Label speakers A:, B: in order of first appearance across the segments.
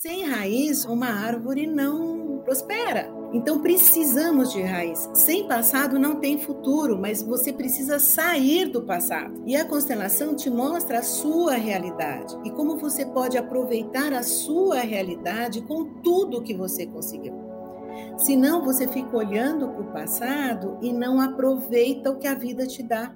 A: Sem raiz, uma árvore não prospera. Então precisamos de raiz. Sem passado não tem futuro, mas você precisa sair do passado. E a constelação te mostra a sua realidade e como você pode aproveitar a sua realidade com tudo que você conseguiu. Senão você fica olhando para o passado e não aproveita o que a vida te dá.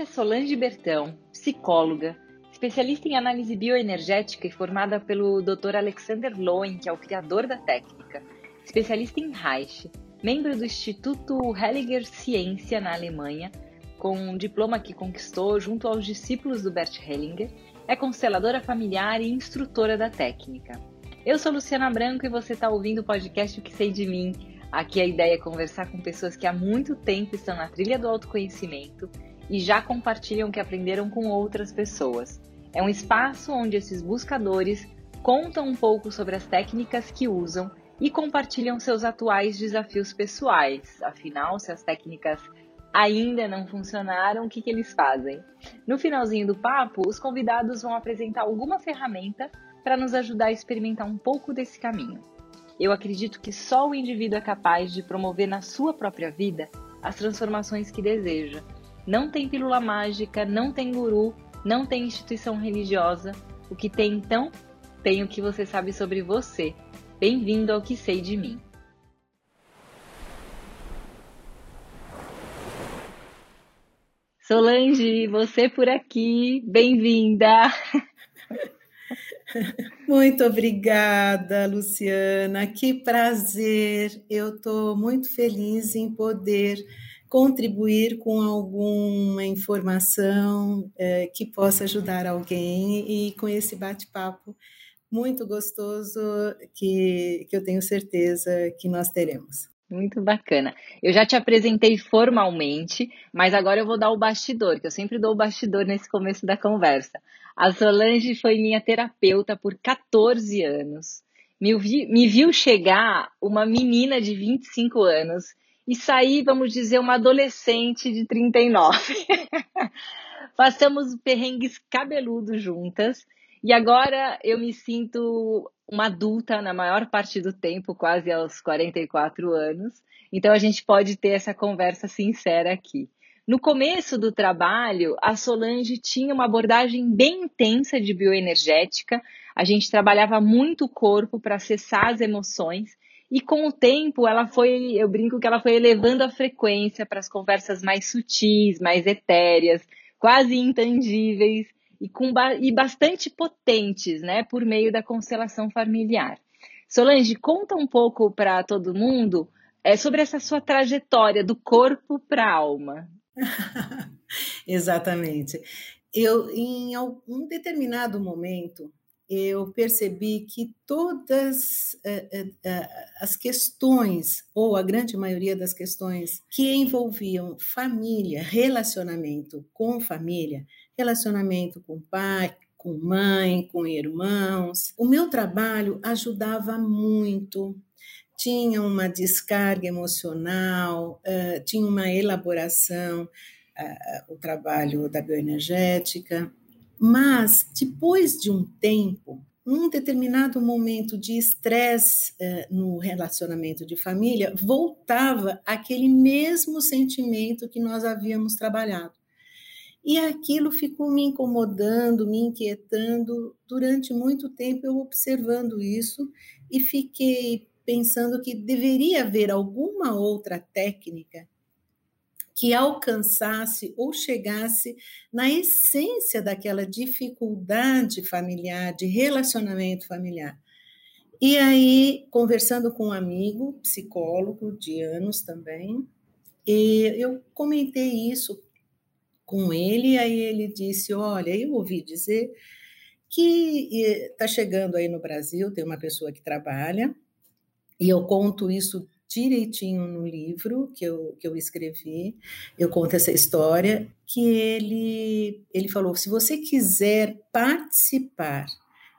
B: É Solange Bertão, psicóloga, especialista em análise bioenergética e formada pelo Dr. Alexander Lowen, que é o criador da técnica, especialista em Reich, membro do Instituto Hellinger Ciência na Alemanha, com um diploma que conquistou junto aos discípulos do Bert Hellinger, é consteladora familiar e instrutora da técnica. Eu sou Luciana Branco e você está ouvindo o podcast O que sei de mim. Aqui a ideia é conversar com pessoas que há muito tempo estão na trilha do autoconhecimento e já compartilham que aprenderam com outras pessoas. É um espaço onde esses buscadores contam um pouco sobre as técnicas que usam e compartilham seus atuais desafios pessoais. Afinal, se as técnicas ainda não funcionaram, o que, que eles fazem? No finalzinho do papo, os convidados vão apresentar alguma ferramenta para nos ajudar a experimentar um pouco desse caminho. Eu acredito que só o indivíduo é capaz de promover na sua própria vida as transformações que deseja não tem pílula mágica, não tem guru, não tem instituição religiosa. O que tem então? Tem o que você sabe sobre você. Bem-vindo ao que sei de mim. Solange, você por aqui, bem-vinda.
A: Muito obrigada, Luciana. Que prazer. Eu estou muito feliz em poder contribuir com alguma informação é, que possa ajudar alguém e com esse bate-papo muito gostoso que, que eu tenho certeza que nós teremos.
B: Muito bacana. Eu já te apresentei formalmente, mas agora eu vou dar o bastidor, que eu sempre dou o bastidor nesse começo da conversa. A Solange foi minha terapeuta por 14 anos. Me, vi, me viu chegar uma menina de 25 anos e saí, vamos dizer, uma adolescente de 39. Passamos perrengues cabeludos juntas e agora eu me sinto uma adulta na maior parte do tempo, quase aos 44 anos. Então a gente pode ter essa conversa sincera aqui. No começo do trabalho, a Solange tinha uma abordagem bem intensa de bioenergética. A gente trabalhava muito o corpo para acessar as emoções e com o tempo, ela foi, eu brinco que ela foi elevando a frequência para as conversas mais sutis, mais etéreas, quase intangíveis e, com, e bastante potentes, né, por meio da constelação familiar. Solange, conta um pouco para todo mundo é, sobre essa sua trajetória do corpo para a alma.
A: Exatamente. Eu, em algum determinado momento, eu percebi que todas uh, uh, as questões, ou a grande maioria das questões que envolviam família, relacionamento com família, relacionamento com pai, com mãe, com irmãos, o meu trabalho ajudava muito. Tinha uma descarga emocional, tinha uma elaboração, o trabalho da bioenergética, mas, depois de um tempo, um determinado momento de estresse eh, no relacionamento de família, voltava aquele mesmo sentimento que nós havíamos trabalhado. E aquilo ficou me incomodando, me inquietando durante muito tempo, eu observando isso e fiquei pensando que deveria haver alguma outra técnica que alcançasse ou chegasse na essência daquela dificuldade familiar, de relacionamento familiar. E aí, conversando com um amigo, psicólogo de anos também, eu comentei isso com ele, aí ele disse: Olha, eu ouvi dizer que está chegando aí no Brasil, tem uma pessoa que trabalha, e eu conto isso direitinho no livro que eu, que eu escrevi. Eu conto essa história que ele ele falou: se você quiser participar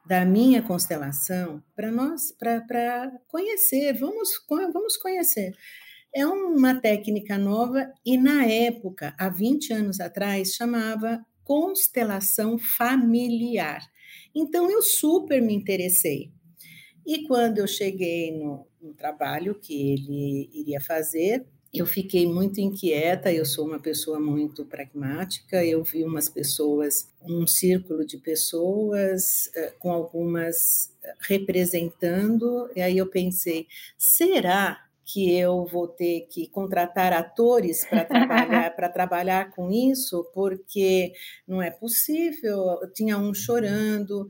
A: da minha constelação para nós para conhecer, vamos vamos conhecer. É uma técnica nova e, na época, há 20 anos atrás, chamava constelação familiar. Então, eu super me interessei. E quando eu cheguei no, no trabalho que ele iria fazer, eu fiquei muito inquieta. Eu sou uma pessoa muito pragmática. Eu vi umas pessoas, um círculo de pessoas, eh, com algumas eh, representando, e aí eu pensei: será que eu vou ter que contratar atores para trabalhar para trabalhar com isso, porque não é possível. Tinha um chorando,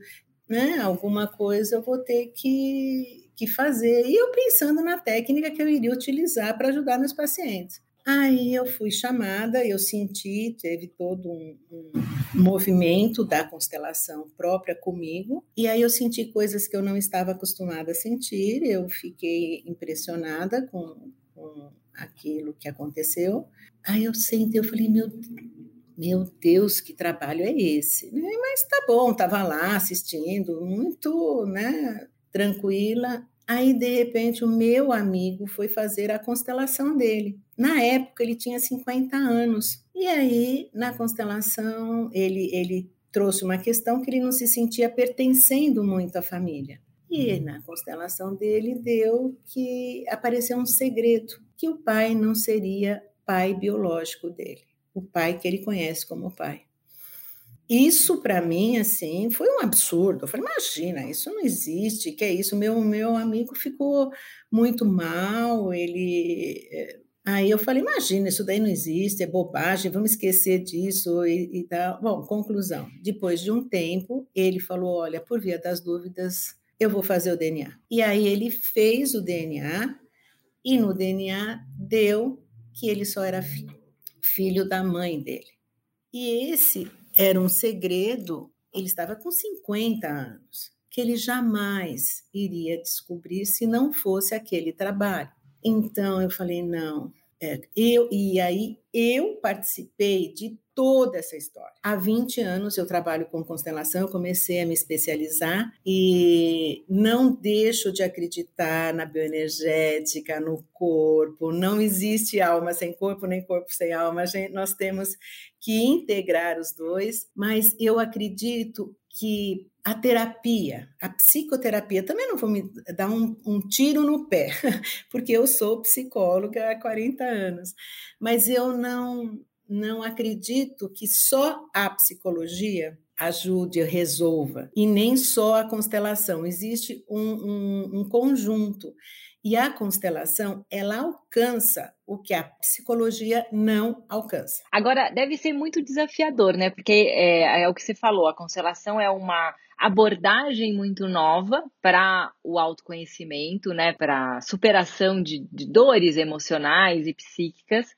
A: né? Alguma coisa eu vou ter que que fazer. E eu pensando na técnica que eu iria utilizar para ajudar meus pacientes. Aí eu fui chamada, eu senti, teve todo um, um, movimento da constelação própria comigo, e aí eu senti coisas que eu não estava acostumada a sentir, eu fiquei impressionada com, com aquilo que aconteceu. Aí eu sentei, eu falei, meu, meu Deus, que trabalho é esse? Mas tá bom, estava lá assistindo, muito né, tranquila. Aí, de repente, o meu amigo foi fazer a constelação dele. Na época, ele tinha 50 anos. E aí, na constelação, ele, ele trouxe uma questão que ele não se sentia pertencendo muito à família. E na constelação dele deu que apareceu um segredo, que o pai não seria pai biológico dele, o pai que ele conhece como pai. Isso para mim assim foi um absurdo. Eu falei, imagina, isso não existe, que é isso? Meu meu amigo ficou muito mal, ele eh, Aí eu falei, imagina, isso daí não existe, é bobagem, vamos esquecer disso e, e tal. Bom, conclusão. Depois de um tempo, ele falou, olha, por via das dúvidas, eu vou fazer o DNA. E aí ele fez o DNA e no DNA deu que ele só era filho da mãe dele. E esse era um segredo, ele estava com 50 anos, que ele jamais iria descobrir se não fosse aquele trabalho. Então eu falei, não, é, eu, e aí eu participei de toda essa história. Há 20 anos eu trabalho com constelação, eu comecei a me especializar e não deixo de acreditar na bioenergética, no corpo. Não existe alma sem corpo, nem corpo sem alma. Gente, nós temos que integrar os dois, mas eu acredito que a terapia, a psicoterapia, também não vou me dar um, um, tiro no pé, porque eu sou psicóloga há 40 anos, mas eu não não acredito que só a psicologia ajude, resolva, e nem só a constelação. Existe um, um, um conjunto. E a constelação, ela alcança o que a psicologia não alcança.
B: Agora, deve ser muito desafiador, né? Porque é, é o que você falou, a constelação é uma abordagem muito nova para o autoconhecimento, né? Para superação de, de dores emocionais e psíquicas.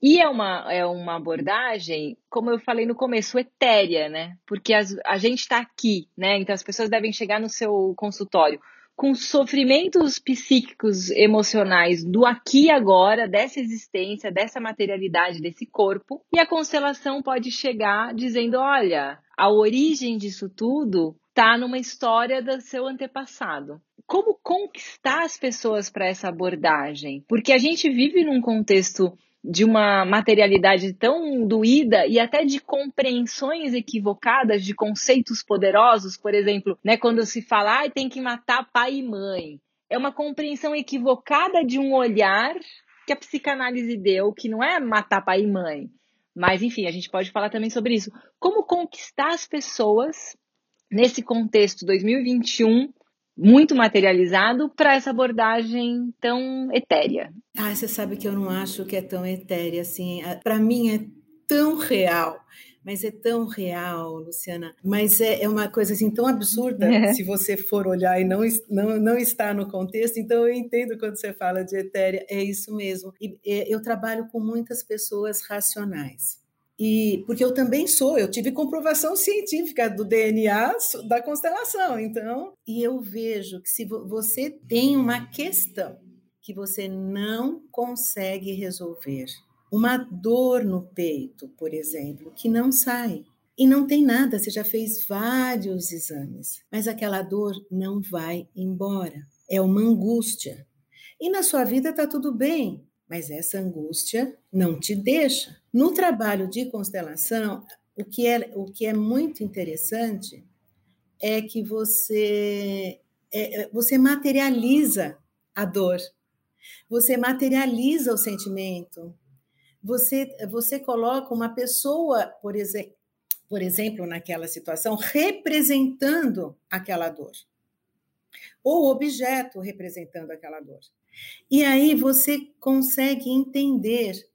B: E é uma, é uma abordagem, como eu falei no começo, etérea, né? Porque as, a gente está aqui, né? Então as pessoas devem chegar no seu consultório com sofrimentos psíquicos, emocionais do aqui e agora, dessa existência, dessa materialidade, desse corpo. E a constelação pode chegar dizendo: olha, a origem disso tudo está numa história do seu antepassado como conquistar as pessoas para essa abordagem? Porque a gente vive num contexto de uma materialidade tão doída e até de compreensões equivocadas de conceitos poderosos, por exemplo, né, quando se fala ah, tem que matar pai e mãe. É uma compreensão equivocada de um olhar que a psicanálise deu, que não é matar pai e mãe. Mas, enfim, a gente pode falar também sobre isso. Como conquistar as pessoas nesse contexto 2021 muito materializado para essa abordagem tão etérea.
A: Ah, você sabe que eu não acho que é tão etérea assim. Para mim é tão real, mas é tão real, Luciana. Mas é, é uma coisa assim tão absurda é. se você for olhar e não, não, não está no contexto. Então eu entendo quando você fala de etérea, é isso mesmo. E, eu trabalho com muitas pessoas racionais. E porque eu também sou, eu tive comprovação científica do DNA da constelação, então, e eu vejo que se você tem uma questão que você não consegue resolver, uma dor no peito, por exemplo, que não sai, e não tem nada, você já fez vários exames, mas aquela dor não vai embora. É uma angústia. E na sua vida está tudo bem, mas essa angústia não te deixa. No trabalho de constelação, o que é, o que é muito interessante é que você, é, é você materializa a dor, você materializa o sentimento, você, você coloca uma pessoa, por, exe por exemplo, naquela situação, representando aquela dor, ou objeto representando aquela dor. E aí você consegue entender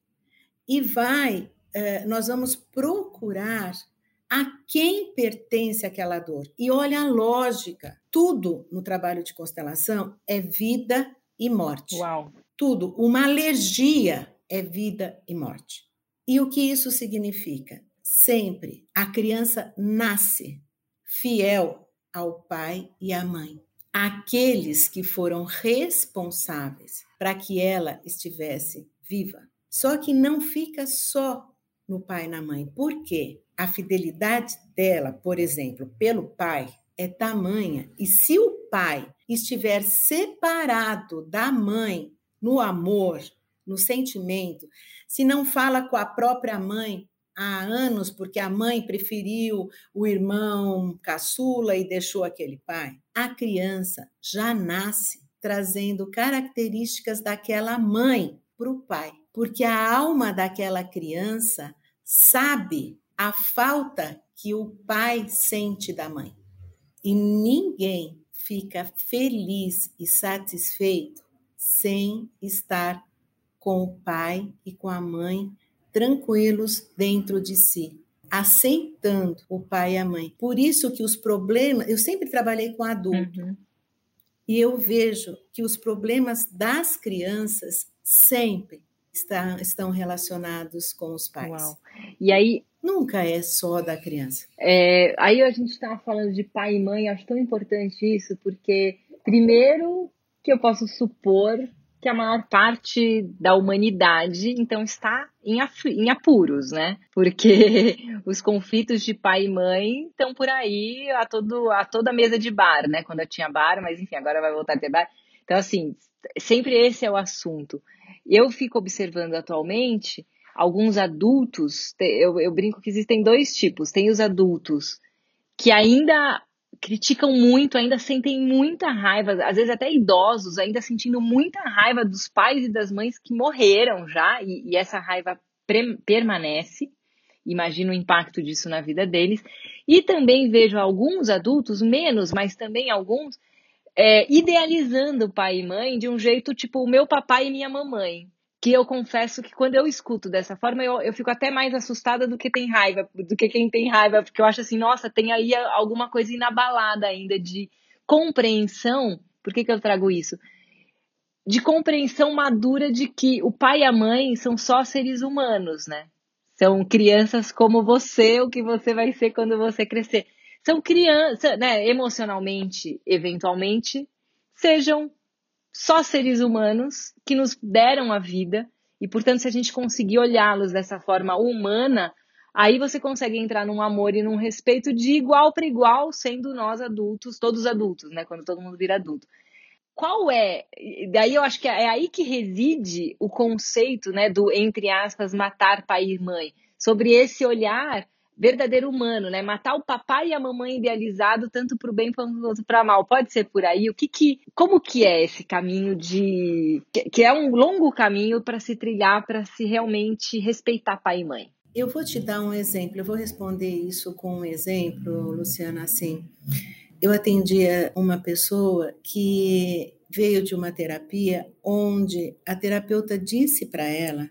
A: e vai, eh, nós vamos procurar a quem pertence aquela dor. E olha a lógica. Tudo no trabalho de constelação é vida e morte.
B: Uau.
A: Tudo. Uma alergia é vida e morte. E o que isso significa? Sempre a criança nasce fiel ao pai e à mãe aqueles que foram responsáveis para que ela estivesse viva. Só que não fica só no pai e na mãe. Por quê? A fidelidade dela, por exemplo, pelo pai é tamanha, e se o pai estiver separado da mãe no amor, no sentimento, se não fala com a própria mãe há anos porque a mãe preferiu o irmão caçula e deixou aquele pai, a criança já nasce trazendo características daquela mãe para o pai, porque a alma daquela criança sabe a falta que o pai sente da mãe. E ninguém fica feliz e satisfeito sem estar com o pai e com a mãe tranquilos dentro de si, aceitando o pai e a mãe. Por isso que os problemas, eu sempre trabalhei com adulto. Uhum. E eu vejo que os problemas das crianças sempre está, estão relacionados com os pais. Uau.
B: E aí.
A: Nunca é só da criança.
B: É, aí a gente estava falando de pai e mãe, acho tão importante isso, porque, primeiro, que eu posso supor que a maior parte da humanidade então está em, em apuros, né? Porque os conflitos de pai e mãe estão por aí a, todo, a toda mesa de bar, né? Quando eu tinha bar, mas enfim, agora vai voltar a ter bar. Então, assim, sempre esse é o assunto. Eu fico observando atualmente alguns adultos, eu, eu brinco que existem dois tipos. Tem os adultos que ainda criticam muito, ainda sentem muita raiva, às vezes até idosos, ainda sentindo muita raiva dos pais e das mães que morreram já, e, e essa raiva permanece. Imagino o impacto disso na vida deles. E também vejo alguns adultos, menos, mas também alguns, é, idealizando pai e mãe de um jeito tipo o meu papai e minha mamãe que eu confesso que quando eu escuto dessa forma, eu, eu fico até mais assustada do que tem raiva, do que quem tem raiva, porque eu acho assim, nossa, tem aí alguma coisa inabalada ainda de compreensão. Por que, que eu trago isso? De compreensão madura de que o pai e a mãe são só seres humanos, né? São crianças como você, o que você vai ser quando você crescer. São crianças, né? Emocionalmente, eventualmente, sejam só seres humanos que nos deram a vida e, portanto, se a gente conseguir olhá-los dessa forma humana, aí você consegue entrar num amor e num respeito de igual para igual, sendo nós adultos, todos adultos, né? Quando todo mundo vira adulto. Qual é? Daí eu acho que é aí que reside o conceito, né, do entre aspas matar pai e mãe, sobre esse olhar verdadeiro humano, né? Matar o papai e a mamãe idealizado tanto para o bem quanto para mal. Pode ser por aí. O que que, como que é esse caminho de que, que é um longo caminho para se trilhar para se realmente respeitar pai e mãe?
A: Eu vou te dar um exemplo. Eu vou responder isso com um exemplo, Luciana, assim. Eu atendia uma pessoa que veio de uma terapia onde a terapeuta disse para ela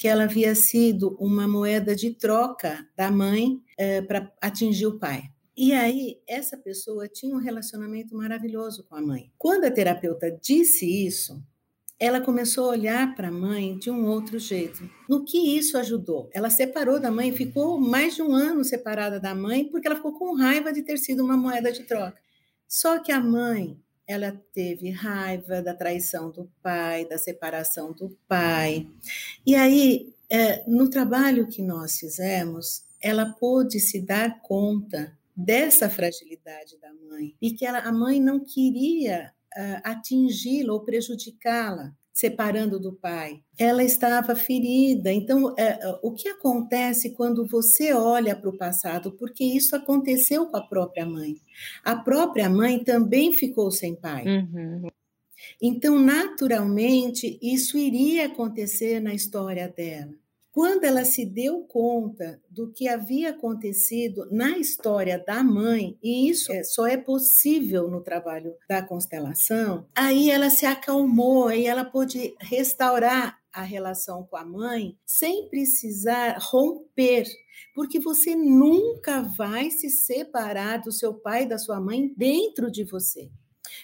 A: que ela havia sido uma moeda de troca da mãe é, para atingir o pai. E aí, essa pessoa tinha um relacionamento maravilhoso com a mãe. Quando a terapeuta disse isso, ela começou a olhar para a mãe de um outro jeito. No que isso ajudou? Ela separou da mãe, ficou mais de um ano separada da mãe, porque ela ficou com raiva de ter sido uma moeda de troca. Só que a mãe ela teve raiva da traição do pai, da separação do pai. E aí, é, no trabalho que nós fizemos, ela pôde se dar conta dessa fragilidade da mãe e que ela, a mãe não queria uh, atingi-la ou prejudicá-la. Separando do pai. Ela estava ferida. Então, é, é o que acontece quando você olha para o passado? Porque isso aconteceu com a própria mãe. A própria mãe também ficou sem pai. Uhum. Então, naturalmente, isso iria acontecer na história dela. Quando ela se deu conta do que havia acontecido na história da mãe, e isso é, só é possível no trabalho da constelação, aí ela se acalmou, aí ela pôde restaurar a relação com a mãe sem precisar romper, porque você nunca vai se separar do seu pai e da sua mãe dentro de você.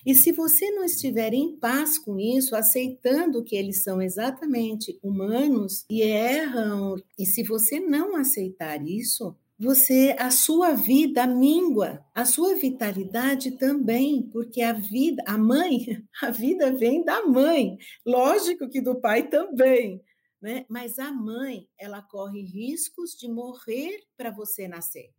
A: E se você não estiver em paz com isso, aceitando que eles são exatamente humanos e erram, e se você não aceitar isso, você a sua vida mingua, a sua vitalidade também, porque a vida, a mãe, a vida vem da mãe. Lógico que do pai também, né? Mas a mãe, ela corre riscos de morrer para você nascer.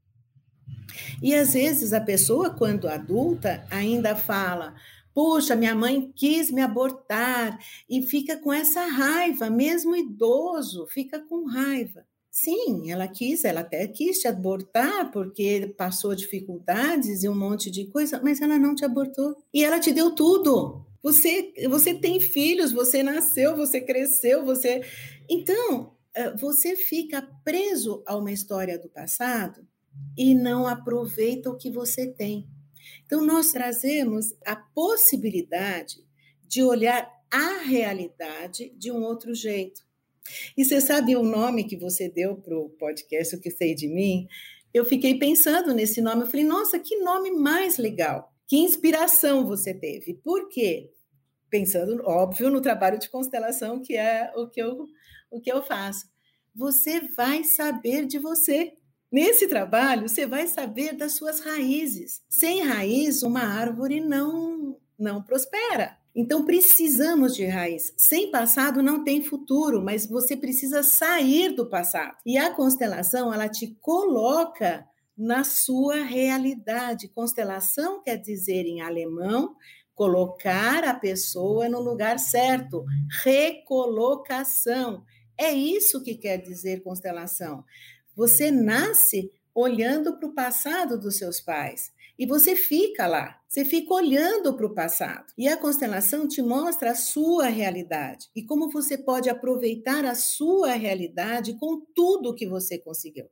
A: E às vezes a pessoa, quando adulta, ainda fala: Puxa, minha mãe quis me abortar, e fica com essa raiva, mesmo idoso, fica com raiva. Sim, ela quis, ela até quis te abortar porque passou dificuldades e um monte de coisa, mas ela não te abortou. E ela te deu tudo. Você, você tem filhos, você nasceu, você cresceu, você. Então, eh, você fica preso a uma história do passado e não aproveita o que você tem. Então, nós trazemos a possibilidade de olhar a realidade de um outro jeito. E você sabe o nome que você deu para o podcast, O Que Sei de Mim? Eu fiquei pensando nesse nome, eu falei, nossa, que nome mais legal! Que inspiração você teve. Por quê? Pensando, óbvio, no trabalho de constelação, que é o que eu, o que eu faço. Você vai saber de você. Nesse trabalho, você vai saber das suas raízes. Sem raiz, uma árvore não, não prospera. Então, precisamos de raiz. Sem passado não tem futuro, mas você precisa sair do passado. E a constelação, ela te coloca na sua realidade. Constelação quer dizer em alemão colocar a pessoa no lugar certo, recolocação. É isso que quer dizer constelação. Você nasce olhando para o passado dos seus pais. E você fica lá, você fica olhando para o passado. E a constelação te mostra a sua realidade e como você pode aproveitar a sua realidade com tudo que você conseguiu.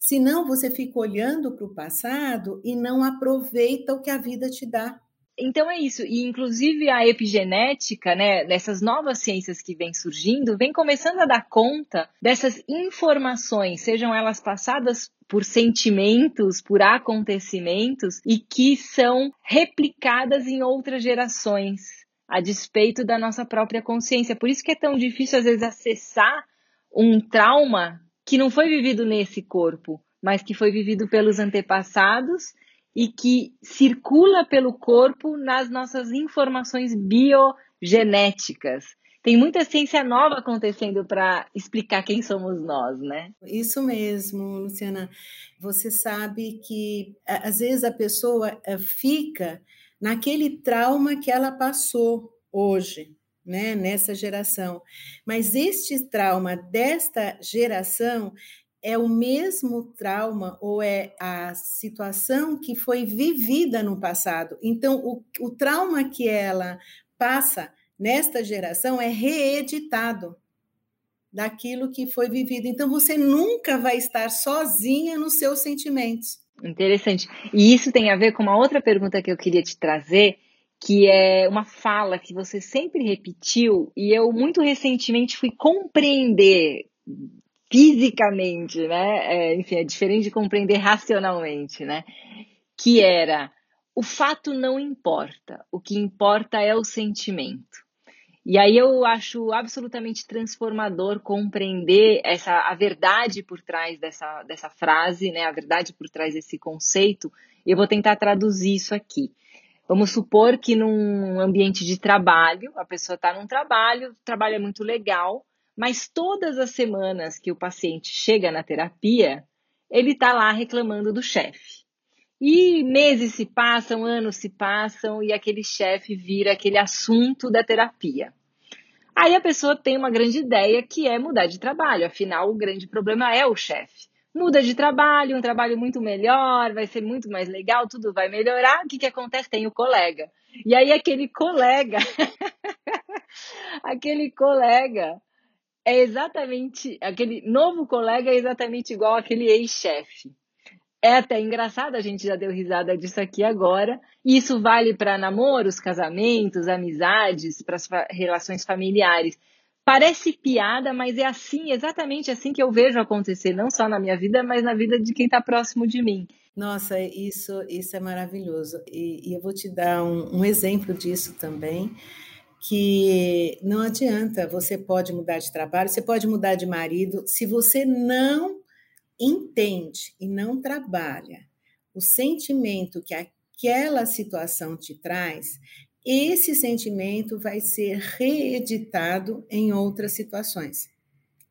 A: Senão, você fica olhando para o passado e não aproveita o que a vida te dá.
B: Então é isso, e inclusive a epigenética, né, dessas novas ciências que vem surgindo, vem começando a dar conta dessas informações, sejam elas passadas por sentimentos, por acontecimentos e que são replicadas em outras gerações, a despeito da nossa própria consciência. Por isso que é tão difícil às vezes acessar um trauma que não foi vivido nesse corpo, mas que foi vivido pelos antepassados e que circula pelo corpo nas nossas informações biogenéticas. Tem muita ciência nova acontecendo para explicar quem somos nós, né?
A: Isso mesmo, Luciana. Você sabe que às vezes a pessoa eh, fica naquele trauma que ela passou hoje, né, nessa geração. Mas este trauma desta geração é o mesmo trauma ou é a situação que foi vivida no passado. Então, o, o trauma que ela passa nesta geração é reeditado daquilo que foi vivido. Então, você nunca vai estar sozinha nos seus sentimentos.
B: Interessante. E isso tem a ver com uma outra pergunta que eu queria te trazer, que é uma fala que você sempre repetiu e eu muito recentemente fui compreender fisicamente, né? É, enfim, é diferente de compreender racionalmente, né? Que era o fato não importa, o que importa é o sentimento. E aí eu acho absolutamente transformador compreender essa a verdade por trás dessa, dessa frase, né? A verdade por trás desse conceito. Eu vou tentar traduzir isso aqui. Vamos supor que num ambiente de trabalho, a pessoa está num trabalho, o trabalho é muito legal, mas todas as semanas que o paciente chega na terapia, ele está lá reclamando do chefe. E meses se passam, anos se passam e aquele chefe vira aquele assunto da terapia. Aí a pessoa tem uma grande ideia que é mudar de trabalho, afinal, o grande problema é o chefe. Muda de trabalho, um trabalho muito melhor, vai ser muito mais legal, tudo vai melhorar. O que, que acontece? Tem o colega. E aí aquele colega, aquele colega é exatamente, aquele novo colega é exatamente igual àquele ex-chefe. É até engraçado, a gente já deu risada disso aqui agora. Isso vale para namoros, casamentos, amizades, para as relações familiares. Parece piada, mas é assim, exatamente assim que eu vejo acontecer, não só na minha vida, mas na vida de quem está próximo de mim.
A: Nossa, isso, isso é maravilhoso. E, e eu vou te dar um, um exemplo disso também que não adianta, você pode mudar de trabalho, você pode mudar de marido, se você não entende e não trabalha o sentimento que aquela situação te traz, esse sentimento vai ser reeditado em outras situações,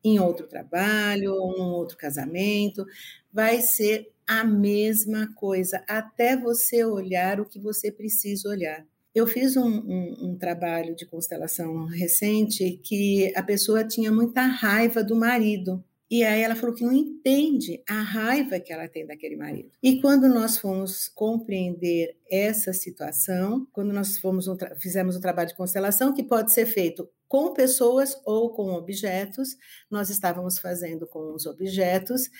A: em outro trabalho, ou num outro casamento, vai ser a mesma coisa, até você olhar o que você precisa olhar. Eu fiz um, um, um, trabalho de constelação recente que a pessoa tinha muita raiva do marido. E aí ela falou que não entende a raiva que ela tem daquele marido. E quando nós fomos compreender essa situação, quando nós fomos um fizemos um trabalho de constelação que pode ser feito com pessoas ou com objetos, nós estávamos fazendo com os objetos.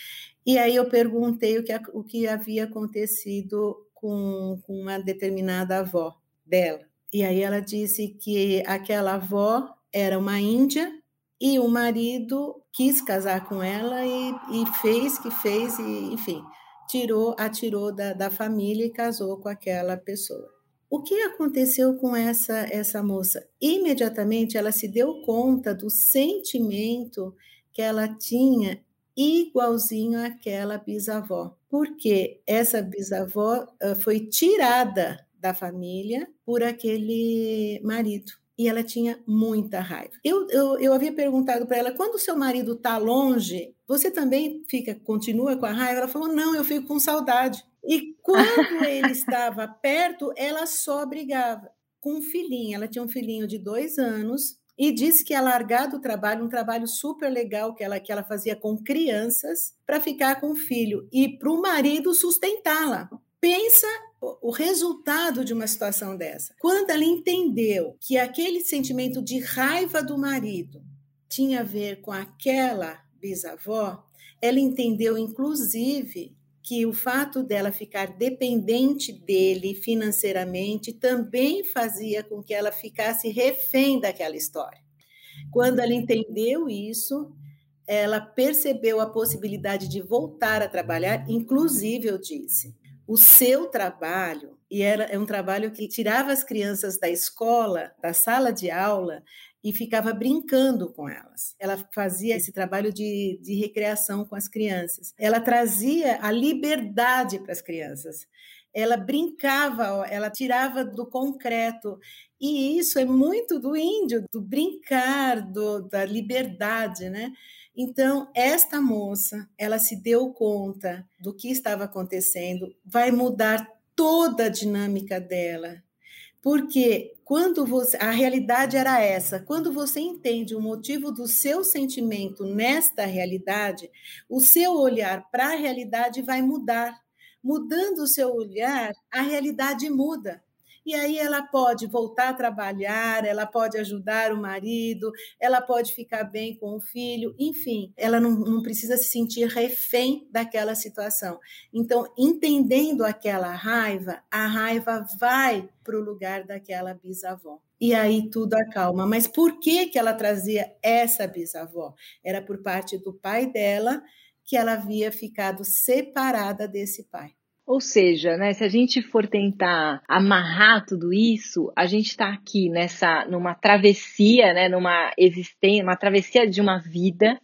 A: E aí eu perguntei o que, o que havia acontecido com, com uma determinada avó dela. E aí ela disse que aquela avó era uma índia e o marido quis casar com ela e, e fez que fez, e, enfim, tirou, atirou da, da família e casou com aquela pessoa. O que aconteceu com essa, essa moça? Imediatamente ela se deu conta do sentimento que ela tinha igualzinho àquela bisavó, porque essa bisavó foi tirada da família por aquele marido e ela tinha muita raiva. Eu, eu, eu havia perguntado para ela: quando o seu marido está longe, você também fica, continua com a raiva? Ela falou: não, eu fico com saudade. E quando ele estava perto, ela só brigava com um filhinho. Ela tinha um filhinho de dois anos e disse que ia largar do trabalho, um trabalho super legal que ela, que ela fazia com crianças, para ficar com o filho e para o marido sustentá-la. Pensa o resultado de uma situação dessa. Quando ela entendeu que aquele sentimento de raiva do marido tinha a ver com aquela bisavó, ela entendeu, inclusive, que o fato dela ficar dependente dele financeiramente também fazia com que ela ficasse refém daquela história. Quando ela entendeu isso, ela percebeu a possibilidade de voltar a trabalhar, inclusive, eu disse, o seu trabalho, e era é um trabalho que tirava as crianças da escola, da sala de aula, e ficava brincando com elas. Ela fazia esse trabalho de, de recreação com as crianças. Ela trazia a liberdade para as crianças. Ela brincava, ela tirava do concreto. E isso é muito do índio, do brincar, do, da liberdade, né? Então, esta moça, ela se deu conta do que estava acontecendo, vai mudar toda a dinâmica dela. Porque quando você, a realidade era essa, quando você entende o motivo do seu sentimento nesta realidade, o seu olhar para a realidade vai mudar. Mudando o seu olhar, a realidade muda. E aí ela pode voltar a trabalhar, ela pode ajudar o marido, ela pode ficar bem com o filho, enfim, ela não, não precisa se sentir refém daquela situação. Então, entendendo aquela raiva, a raiva vai para o lugar daquela bisavó. E aí tudo acalma. Mas por que, que ela trazia essa bisavó? Era por parte do pai dela que ela havia ficado separada desse pai.
B: Ou seja, né, se a gente for tentar amarrar tudo isso, a gente está aqui nessa, numa travessia, né, numa existência, uma travessia de uma vida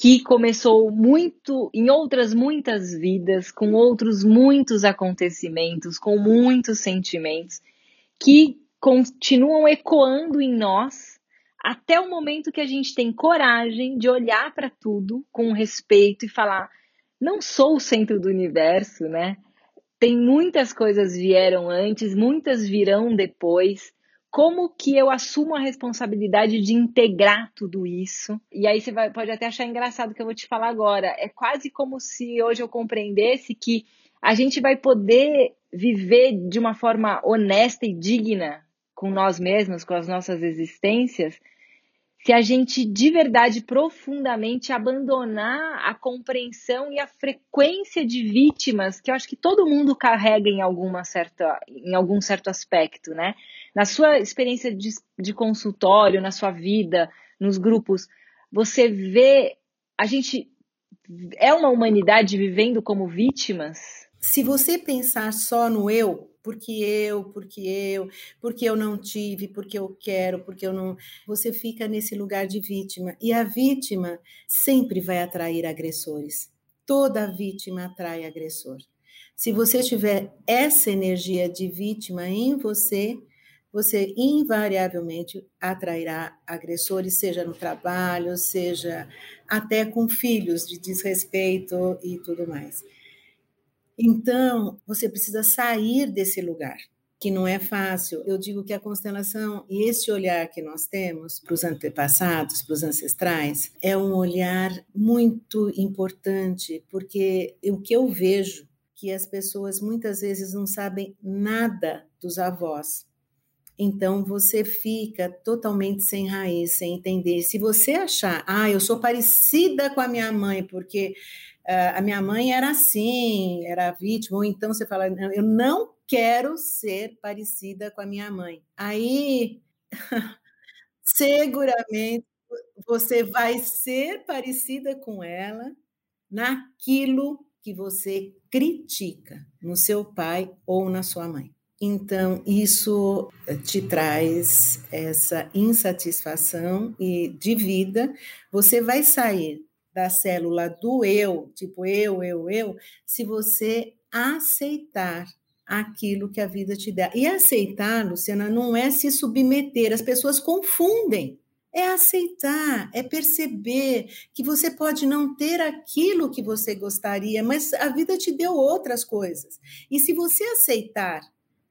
B: que começou muito em outras muitas vidas, com outros muitos acontecimentos, com muitos sentimentos que continuam ecoando em nós até o momento que a gente tem coragem de olhar para tudo com respeito e falar não sou o centro do universo, né? Tem muitas coisas vieram antes, muitas virão depois. como que eu assumo a responsabilidade de integrar tudo isso? E aí você vai, pode até achar engraçado o que eu vou te falar agora. É quase como se hoje eu compreendesse que a gente vai poder viver de uma forma honesta e digna com nós mesmos, com as nossas existências, se a gente de verdade profundamente abandonar a compreensão e a frequência de vítimas que eu acho que todo mundo carrega em alguma certa em algum certo aspecto, né? Na sua experiência de, de consultório, na sua vida, nos grupos, você vê a gente é uma humanidade vivendo como vítimas?
A: Se você pensar só no eu, porque eu, porque eu, porque eu não tive, porque eu quero, porque eu não. Você fica nesse lugar de vítima. E a vítima sempre vai atrair agressores. Toda vítima atrai agressor. Se você tiver essa energia de vítima em você, você invariavelmente atrairá agressores, seja no trabalho, seja até com filhos de desrespeito e tudo mais. Então, você precisa sair desse lugar, que não é fácil. Eu digo que a constelação e esse olhar que nós temos para os antepassados, para os ancestrais, é um olhar muito importante, porque o que eu vejo que as pessoas muitas vezes não sabem nada dos avós. Então você fica totalmente sem raiz, sem entender. Se você achar, ah, eu sou parecida com a minha mãe porque a minha mãe era assim, era vítima, ou então você fala, eu não quero ser parecida com a minha mãe. Aí, seguramente, você vai ser parecida com ela naquilo que você critica no seu pai ou na sua mãe. Então, isso te traz essa insatisfação e de vida. Você vai sair da célula do eu, tipo eu, eu, eu, se você aceitar aquilo que a vida te dá. E aceitar, Luciana, não é se submeter, as pessoas confundem. É aceitar, é perceber que você pode não ter aquilo que você gostaria, mas a vida te deu outras coisas. E se você aceitar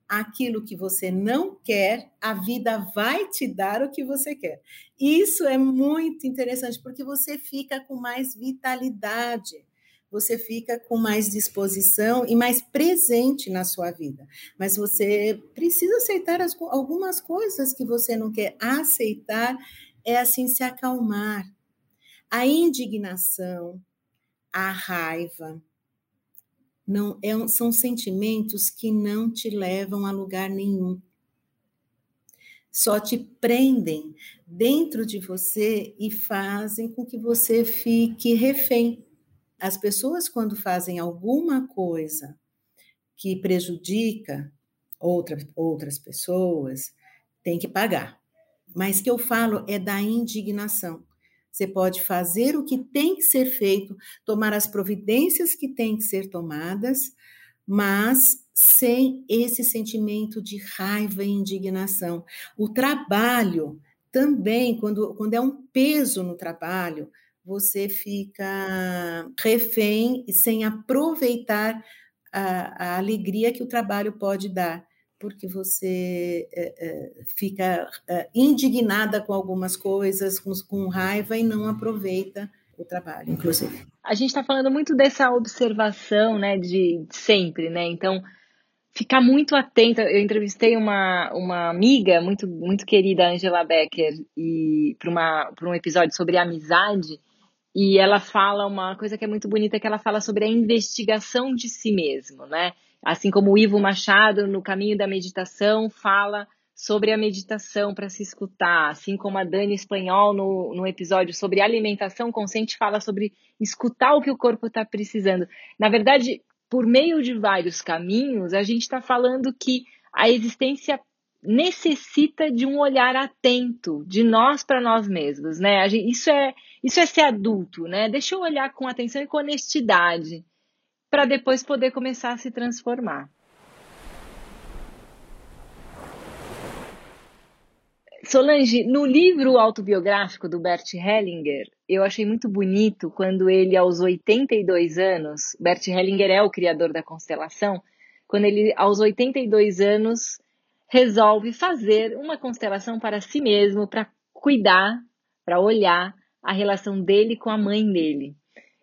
A: aquilo que você não quer, a vida vai te dar o que você quer. Isso é muito interessante, porque você fica com mais vitalidade, você fica com mais disposição e mais presente na sua vida. Mas você precisa aceitar as, algumas coisas que você não quer. Aceitar é assim se acalmar. A indignação, a raiva, não é, são sentimentos que não te levam a lugar nenhum. Só te prendem dentro de você e fazem com que você fique refém. As pessoas, quando fazem alguma coisa que prejudica outra, outras pessoas, têm que pagar. Mas que eu falo é da indignação. Você pode fazer o que tem que ser feito, tomar as providências que têm que ser tomadas, mas sem esse sentimento de raiva e indignação. O trabalho também, quando, quando é um peso no trabalho, você fica refém sem aproveitar a, a alegria que o trabalho pode dar porque você é, é, fica é, indignada com algumas coisas, com, com, raiva e não aproveita o trabalho, inclusive.
B: A gente está falando muito dessa observação, né, de, de sempre, né? Então, ficar muito atenta. Eu entrevistei uma, uma amiga muito muito querida, Angela Becker, e para um episódio sobre amizade. E ela fala uma coisa que é muito bonita, que ela fala sobre a investigação de si mesmo, né? Assim como o Ivo Machado, no Caminho da Meditação, fala sobre a meditação para se escutar, assim como a Dani Espanhol, no, no episódio sobre alimentação consciente, fala sobre escutar o que o corpo está precisando. Na verdade, por meio de vários caminhos, a gente está falando que a existência necessita de um olhar atento de nós para nós mesmos, né? Gente, isso é isso é ser adulto, né? Deixa eu olhar com atenção e com honestidade para depois poder começar a se transformar. Solange, no livro autobiográfico do Bert Hellinger, eu achei muito bonito quando ele, aos 82 anos, Bert Hellinger é o criador da constelação, quando ele, aos 82 anos, resolve fazer uma constelação para si mesmo, para cuidar, para olhar a relação dele com a mãe dele.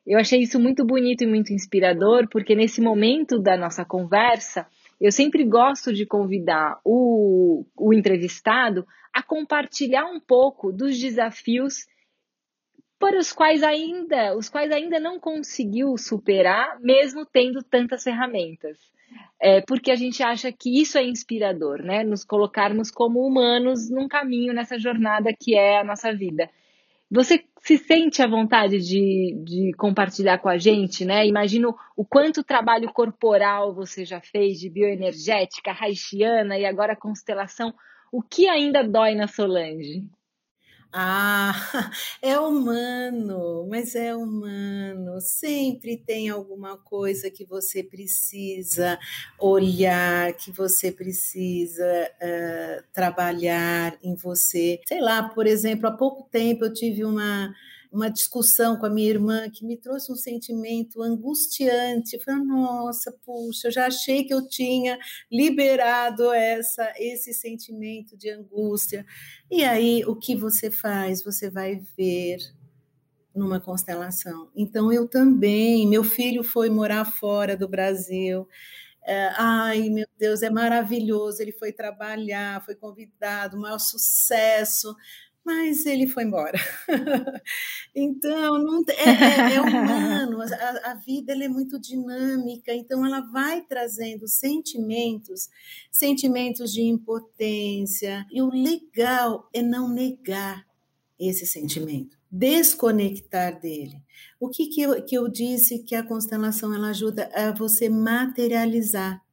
B: Eu achei isso muito bonito e muito inspirador, porque nesse momento da nossa conversa, eu sempre gosto de convidar o, o entrevistado a compartilhar um pouco dos desafios para os quais ainda, os quais ainda não conseguiu superar, mesmo tendo tantas ferramentas. É, porque a gente acha que isso é inspirador, né? Nos colocarmos como humanos num caminho nessa jornada que é a nossa vida. Você se sente à vontade de, de compartilhar com a gente, né? Imagino o quanto trabalho corporal você já fez de bioenergética, haitiana e agora constelação. O que ainda dói na Solange?
A: Ah, é humano, mas é humano. Sempre tem alguma coisa que você precisa olhar, que você precisa uh, trabalhar em você. Sei lá, por exemplo, há pouco tempo eu tive uma uma discussão com a minha irmã que me trouxe um sentimento angustiante. Falei, nossa, puxa, eu já achei que eu tinha liberado essa esse sentimento de angústia. E aí, o que você faz? Você vai ver numa constelação. Então, eu também, meu filho foi morar fora do Brasil. É, ai, meu Deus, é maravilhoso. Ele foi trabalhar, foi convidado, maior sucesso mas ele foi embora. então, não, é, é, é humano, a, a vida é muito dinâmica, então ela vai trazendo sentimentos, sentimentos de impotência, e o legal é não negar esse sentimento, desconectar dele. O que, que, eu, que eu disse que a constelação ela ajuda a você materializar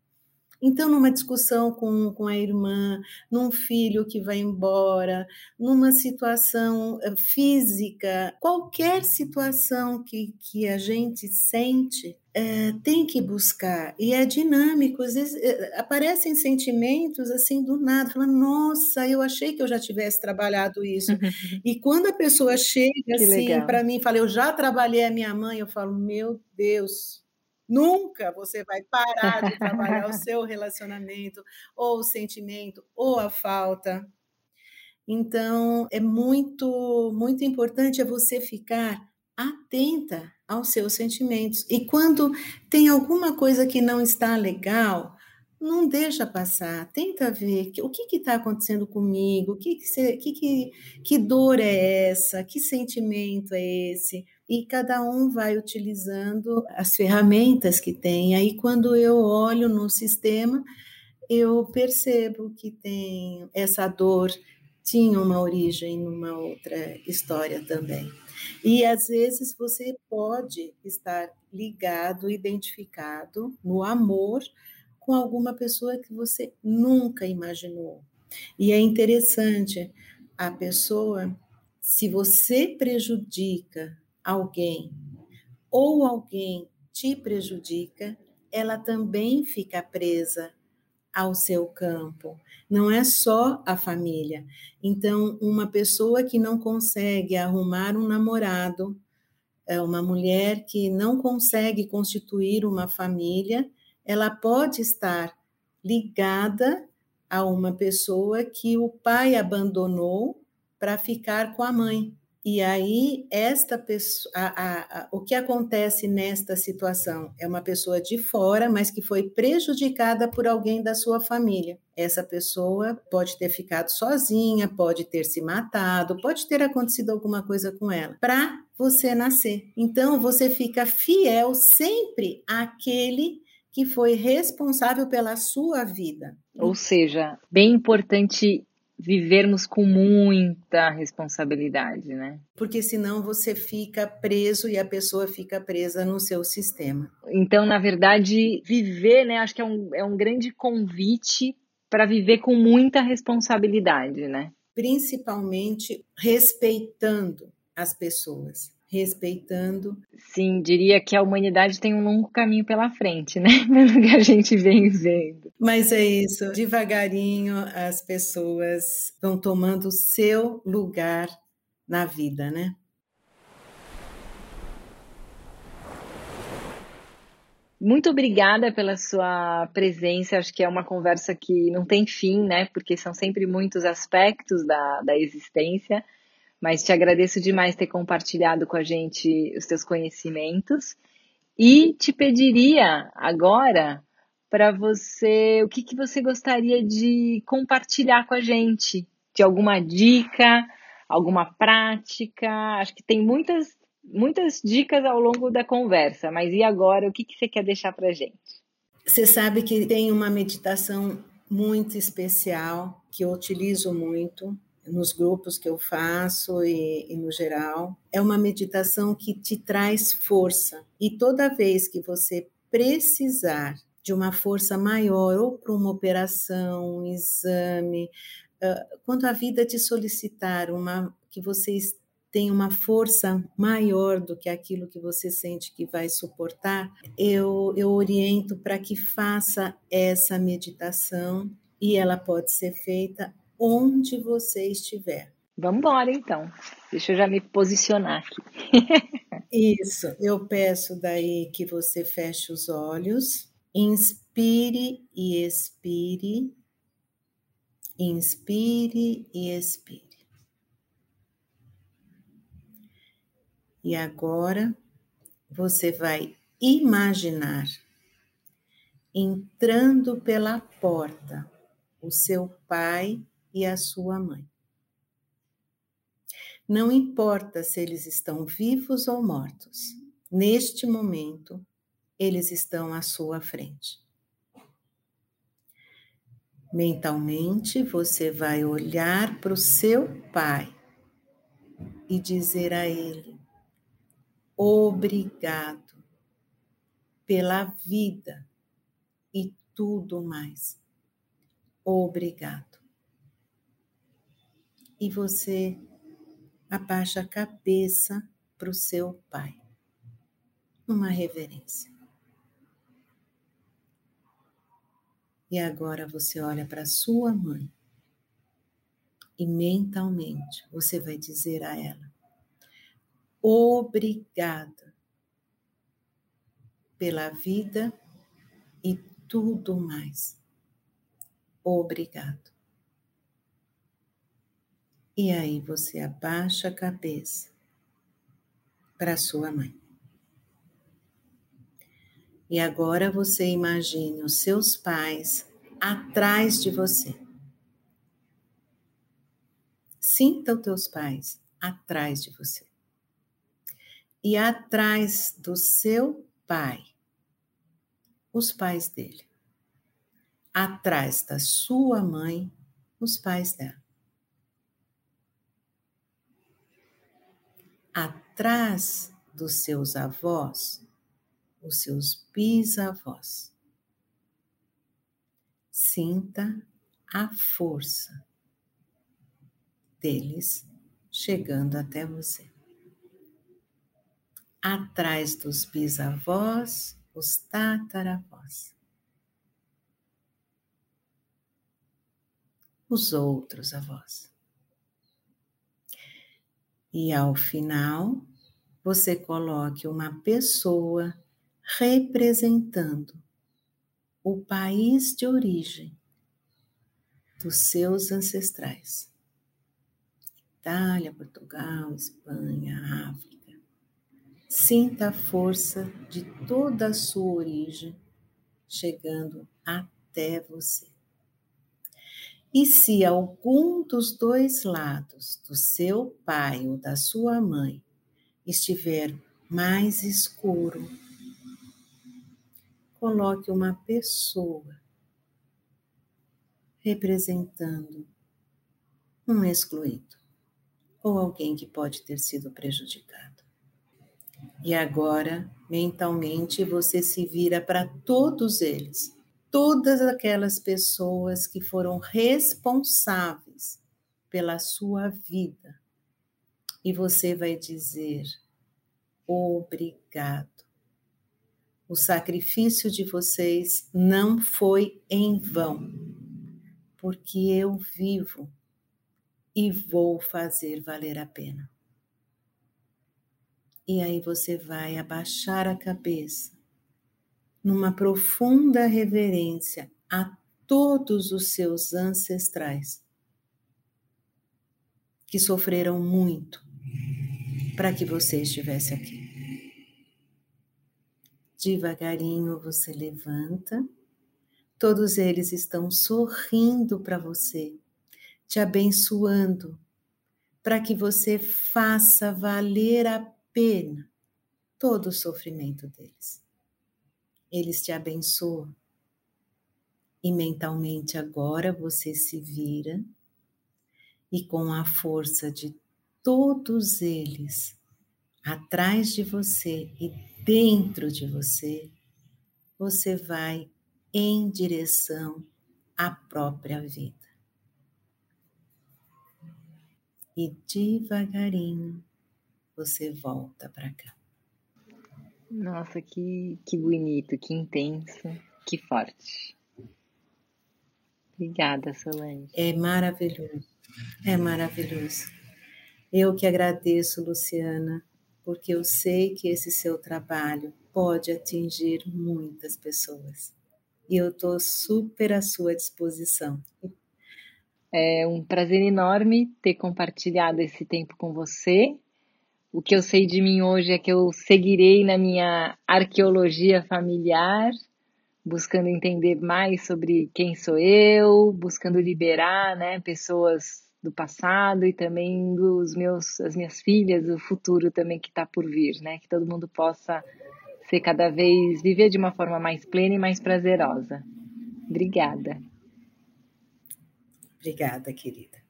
A: então, numa discussão com, com a irmã, num filho que vai embora, numa situação eh, física, qualquer situação que, que a gente sente, é, tem que buscar e é dinâmico. Às vezes é, aparecem sentimentos assim do nada, falando: Nossa, eu achei que eu já tivesse trabalhado isso. e quando a pessoa chega assim para mim, fala: Eu já trabalhei a minha mãe, eu falo: Meu Deus, Nunca você vai parar de trabalhar o seu relacionamento, ou o sentimento, ou a falta. Então, é muito, muito importante é você ficar atenta aos seus sentimentos. E quando tem alguma coisa que não está legal, não deixa passar, tenta ver o que está acontecendo comigo, que, que, que, que dor é essa, que sentimento é esse, e cada um vai utilizando as ferramentas que tem. Aí, quando eu olho no sistema, eu percebo que tem essa dor tinha uma origem numa outra história também. E às vezes você pode estar ligado, identificado no amor com alguma pessoa que você nunca imaginou. E é interessante, a pessoa, se você prejudica alguém ou alguém te prejudica, ela também fica presa ao seu campo. Não é só a família. Então, uma pessoa que não consegue arrumar um namorado, é uma mulher que não consegue constituir uma família, ela pode estar ligada a uma pessoa que o pai abandonou para ficar com a mãe. E aí, esta pessoa, a, a, a, o que acontece nesta situação? É uma pessoa de fora, mas que foi prejudicada por alguém da sua família. Essa pessoa pode ter ficado sozinha, pode ter se matado, pode ter acontecido alguma coisa com ela, para você nascer. Então, você fica fiel sempre àquele que foi responsável pela sua vida.
B: Ou seja, bem importante vivermos com muita responsabilidade, né?
A: Porque senão você fica preso e a pessoa fica presa no seu sistema.
B: Então, na verdade, viver, né? Acho que é um, é um grande convite para viver com muita responsabilidade, né?
A: Principalmente respeitando as pessoas respeitando.
B: Sim, diria que a humanidade tem um longo caminho pela frente, né? Pelo que a gente vem vendo.
A: Mas é isso, devagarinho as pessoas vão tomando o seu lugar na vida, né?
B: Muito obrigada pela sua presença. Acho que é uma conversa que não tem fim, né? Porque são sempre muitos aspectos da, da existência. Mas te agradeço demais ter compartilhado com a gente os teus conhecimentos. E te pediria agora para você o que, que você gostaria de compartilhar com a gente, de alguma dica, alguma prática. Acho que tem muitas muitas dicas ao longo da conversa, mas e agora? O que, que você quer deixar para gente?
A: Você sabe que tem uma meditação muito especial que eu utilizo muito nos grupos que eu faço e, e, no geral. É uma meditação que te traz força. E toda vez que você precisar de uma força maior, ou para uma operação, um exame, uh, quando a vida te solicitar uma que você tem uma força maior do que aquilo que você sente que vai suportar, eu, eu oriento para que faça essa meditação e ela pode ser feita onde você estiver.
B: Vamos embora então. Deixa eu já me posicionar aqui.
A: Isso, eu peço daí que você feche os olhos, inspire e expire, inspire e expire. E agora você vai imaginar entrando pela porta o seu pai e a sua mãe. Não importa se eles estão vivos ou mortos, neste momento, eles estão à sua frente. Mentalmente, você vai olhar para o seu pai e dizer a ele: Obrigado pela vida e tudo mais. Obrigado. E você abaixa a cabeça para o seu pai, uma reverência. E agora você olha para sua mãe e mentalmente você vai dizer a ela: obrigada pela vida e tudo mais. Obrigado. E aí você abaixa a cabeça para sua mãe. E agora você imagine os seus pais atrás de você. Sinta os teus pais atrás de você e atrás do seu pai, os pais dele. Atrás da sua mãe, os pais dela. Atrás dos seus avós, os seus bisavós. Sinta a força deles chegando até você atrás dos bisavós, os tataravós. Os outros avós. E ao final, você coloque uma pessoa representando o país de origem dos seus ancestrais. Itália, Portugal, Espanha, África Sinta a força de toda a sua origem chegando até você. E se algum dos dois lados, do seu pai ou da sua mãe, estiver mais escuro, coloque uma pessoa representando um excluído ou alguém que pode ter sido prejudicado. E agora, mentalmente, você se vira para todos eles, todas aquelas pessoas que foram responsáveis pela sua vida. E você vai dizer: obrigado. O sacrifício de vocês não foi em vão, porque eu vivo e vou fazer valer a pena. E aí você vai abaixar a cabeça numa profunda reverência a todos os seus ancestrais que sofreram muito para que você estivesse aqui. Devagarinho você levanta, todos eles estão sorrindo para você, te abençoando, para que você faça valer a pena todo o sofrimento deles. Eles te abençoam. E mentalmente agora você se vira e com a força de todos eles atrás de você e dentro de você, você vai em direção à própria vida. E devagarinho você volta para cá.
B: Nossa, que, que bonito, que intenso, que forte. Obrigada, Solange.
A: É maravilhoso, é maravilhoso. Eu que agradeço, Luciana, porque eu sei que esse seu trabalho pode atingir muitas pessoas. E eu estou super à sua disposição.
B: É um prazer enorme ter compartilhado esse tempo com você. O que eu sei de mim hoje é que eu seguirei na minha arqueologia familiar, buscando entender mais sobre quem sou eu, buscando liberar, né, pessoas do passado e também dos meus as minhas filhas, o futuro também que está por vir, né, que todo mundo possa ser cada vez viver de uma forma mais plena e mais prazerosa. Obrigada.
A: Obrigada, querida.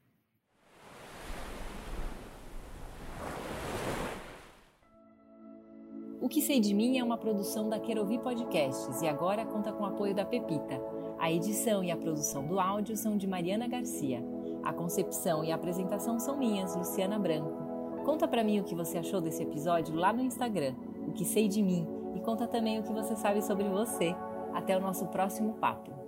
B: O que sei de mim é uma produção da Querovi Podcasts e agora conta com o apoio da Pepita. A edição e a produção do áudio são de Mariana Garcia. A concepção e a apresentação são minhas, Luciana Branco. Conta para mim o que você achou desse episódio lá no Instagram, o que sei de mim, e conta também o que você sabe sobre você. Até o nosso próximo papo.